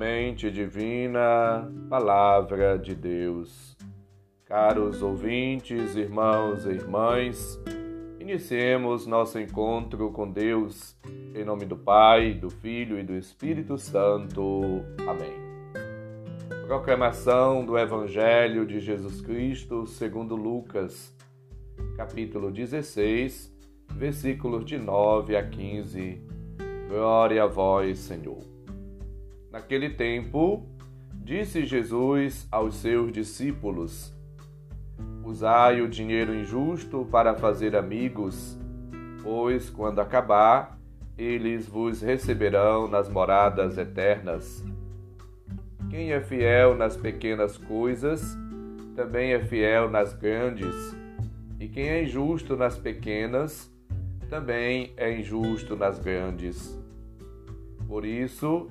Semente Divina, Palavra de Deus. Caros ouvintes, irmãos e irmãs, iniciemos nosso encontro com Deus, em nome do Pai, do Filho e do Espírito Santo. Amém. Proclamação do Evangelho de Jesus Cristo segundo Lucas, capítulo 16, versículos de 9 a 15. Glória a vós, Senhor. Naquele tempo, disse Jesus aos seus discípulos: Usai o dinheiro injusto para fazer amigos, pois quando acabar, eles vos receberão nas moradas eternas. Quem é fiel nas pequenas coisas, também é fiel nas grandes, e quem é injusto nas pequenas, também é injusto nas grandes. Por isso,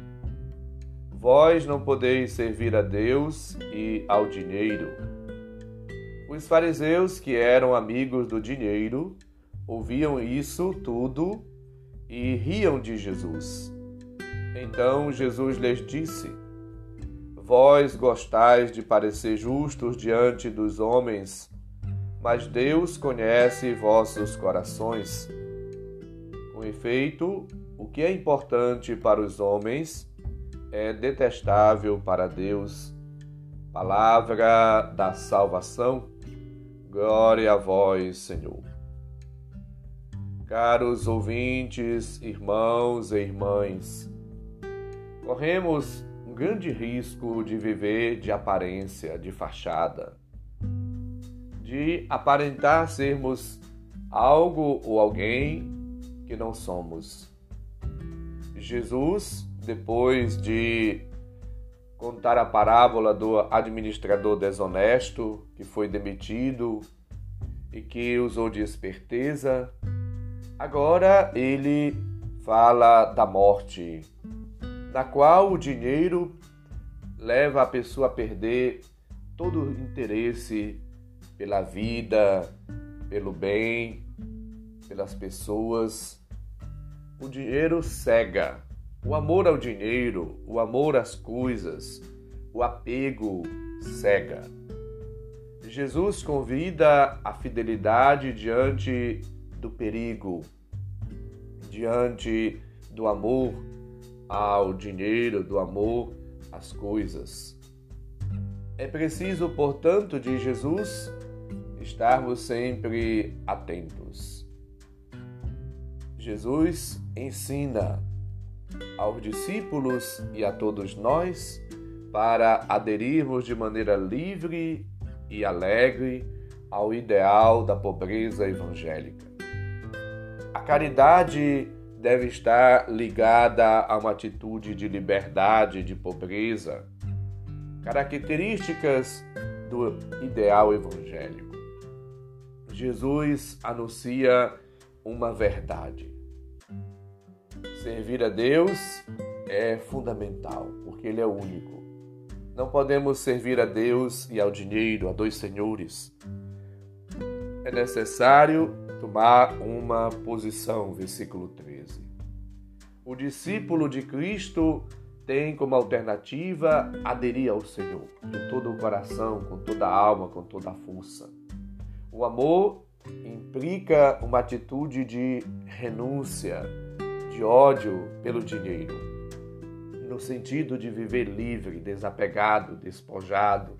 Vós não podeis servir a Deus e ao dinheiro. Os fariseus, que eram amigos do dinheiro, ouviam isso tudo e riam de Jesus. Então Jesus lhes disse: Vós gostais de parecer justos diante dos homens, mas Deus conhece vossos corações. Com efeito, o que é importante para os homens é detestável para Deus. Palavra da salvação, glória a vós, Senhor. Caros ouvintes, irmãos e irmãs, corremos um grande risco de viver de aparência, de fachada, de aparentar sermos algo ou alguém que não somos. Jesus depois de contar a parábola do administrador desonesto que foi demitido e que usou de esperteza, agora ele fala da morte, na qual o dinheiro leva a pessoa a perder todo o interesse pela vida, pelo bem, pelas pessoas. O dinheiro cega, o amor ao dinheiro, o amor às coisas, o apego cega. Jesus convida a fidelidade diante do perigo, diante do amor ao dinheiro, do amor às coisas. É preciso, portanto, de Jesus, estarmos sempre atentos. Jesus ensina aos discípulos e a todos nós para aderirmos de maneira livre e alegre ao ideal da pobreza evangélica. A caridade deve estar ligada a uma atitude de liberdade, de pobreza, características do ideal evangélico. Jesus anuncia uma verdade. Servir a Deus é fundamental, porque Ele é único. Não podemos servir a Deus e ao dinheiro, a dois senhores. É necessário tomar uma posição, versículo 13. O discípulo de Cristo tem como alternativa aderir ao Senhor de todo o coração, com toda a alma, com toda a força. O amor implica uma atitude de renúncia, de ódio pelo dinheiro, no sentido de viver livre, desapegado, despojado,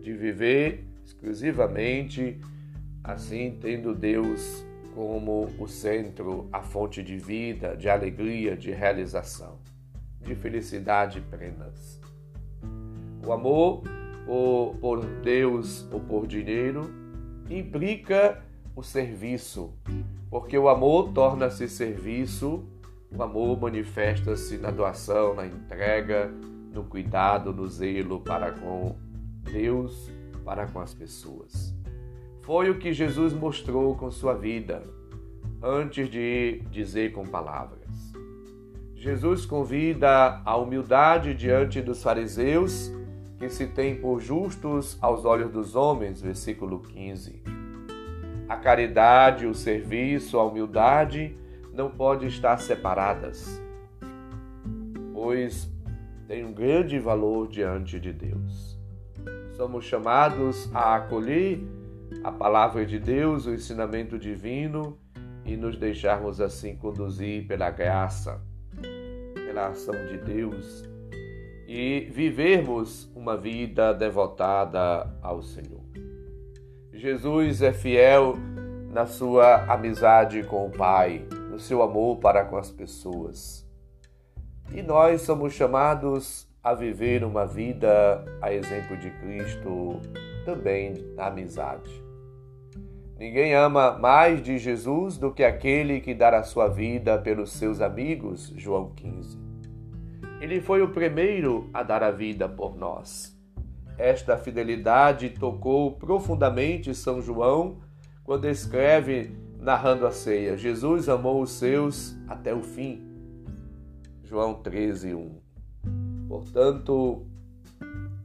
de viver exclusivamente assim, tendo Deus como o centro, a fonte de vida, de alegria, de realização, de felicidade plenas. O amor por, por Deus ou por dinheiro implica o serviço, porque o amor torna-se serviço o amor manifesta-se na doação, na entrega, no cuidado, no zelo para com Deus, para com as pessoas. Foi o que Jesus mostrou com sua vida, antes de dizer com palavras. Jesus convida a humildade diante dos fariseus, que se têm por justos aos olhos dos homens, versículo 15. A caridade, o serviço, a humildade não podem estar separadas, pois têm um grande valor diante de Deus. Somos chamados a acolher a palavra de Deus, o ensinamento divino e nos deixarmos assim conduzir pela graça, pela ação de Deus e vivermos uma vida devotada ao Senhor. Jesus é fiel na sua amizade com o Pai, no seu amor para com as pessoas. E nós somos chamados a viver uma vida a exemplo de Cristo, também na amizade. Ninguém ama mais de Jesus do que aquele que a sua vida pelos seus amigos. João 15. Ele foi o primeiro a dar a vida por nós. Esta fidelidade tocou profundamente São João quando escreve, narrando a ceia: Jesus amou os seus até o fim. João 13, 1. Portanto,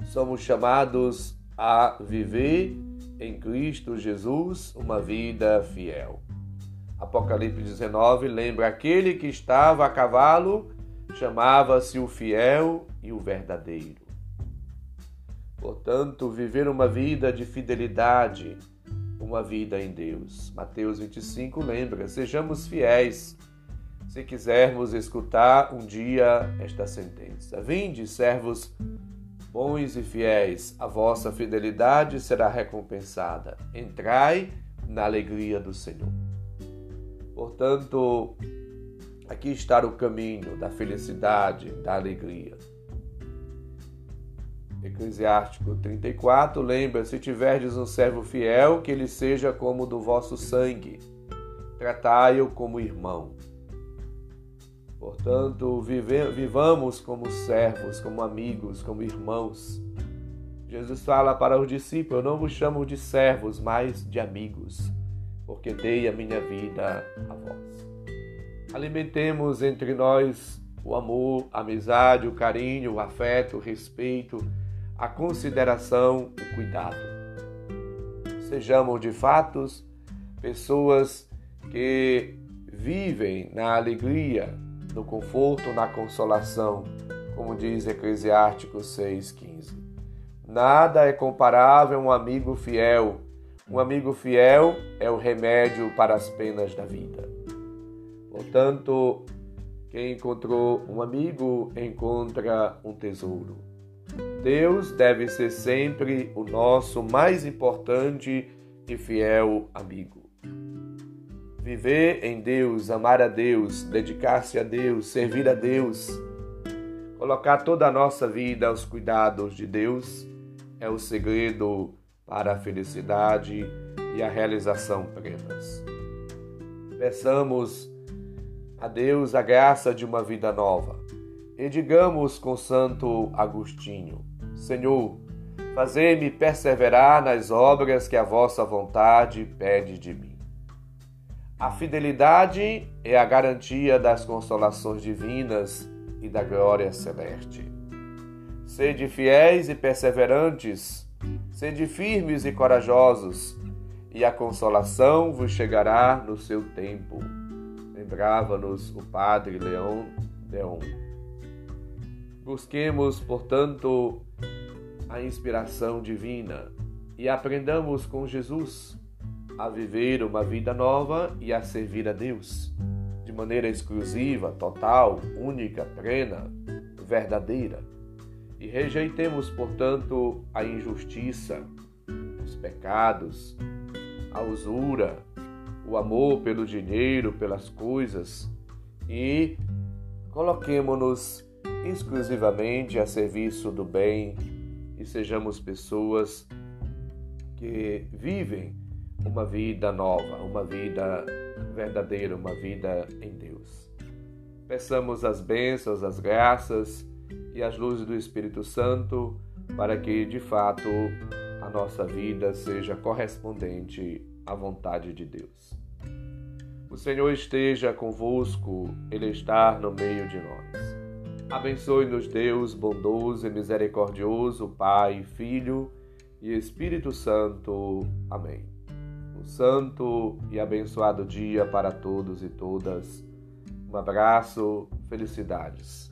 somos chamados a viver em Cristo Jesus uma vida fiel. Apocalipse 19 lembra aquele que estava a cavalo, chamava-se o fiel e o verdadeiro. Portanto, viver uma vida de fidelidade, uma vida em Deus. Mateus 25 lembra: sejamos fiéis, se quisermos escutar um dia esta sentença. Vinde, servos bons e fiéis, a vossa fidelidade será recompensada. Entrai na alegria do Senhor. Portanto, aqui está o caminho da felicidade, da alegria. Eclesiástico 34 lembra: se tiverdes um servo fiel, que ele seja como do vosso sangue, tratai-o como irmão. Portanto, vive, vivamos como servos, como amigos, como irmãos. Jesus fala para os discípulos: Eu não vos chamo de servos, mas de amigos, porque dei a minha vida a vós. Alimentemos entre nós o amor, a amizade, o carinho, o afeto, o respeito, a consideração, o cuidado. Sejamos de fato pessoas que vivem na alegria, no conforto, na consolação, como diz Eclesiástico 6,15. Nada é comparável a um amigo fiel. Um amigo fiel é o remédio para as penas da vida. Portanto, quem encontrou um amigo encontra um tesouro. Deus deve ser sempre o nosso mais importante e fiel amigo. Viver em Deus, amar a Deus, dedicar-se a Deus, servir a Deus, colocar toda a nossa vida aos cuidados de Deus é o segredo para a felicidade e a realização plenas. Peçamos a Deus a graça de uma vida nova e digamos com Santo Agostinho: Senhor, fazei-me perseverar nas obras que a vossa vontade pede de mim. A fidelidade é a garantia das consolações divinas e da glória celeste. Sede fiéis e perseverantes, sede firmes e corajosos, e a consolação vos chegará no seu tempo. Lembrava-nos o Padre Leão Deon. Busquemos, portanto, a inspiração divina e aprendamos com Jesus a viver uma vida nova e a servir a Deus de maneira exclusiva, total, única, plena, verdadeira. E rejeitemos, portanto, a injustiça, os pecados, a usura, o amor pelo dinheiro, pelas coisas e coloquemo-nos exclusivamente a serviço do bem e sejamos pessoas que vivem uma vida nova, uma vida verdadeira, uma vida em Deus. Peçamos as bênçãos, as graças e as luzes do Espírito Santo, para que de fato a nossa vida seja correspondente à vontade de Deus. O Senhor esteja convosco, Ele está no meio de nós. Abençoe-nos, Deus bondoso e misericordioso, Pai, Filho e Espírito Santo. Amém. Um santo e abençoado dia para todos e todas. Um abraço, felicidades.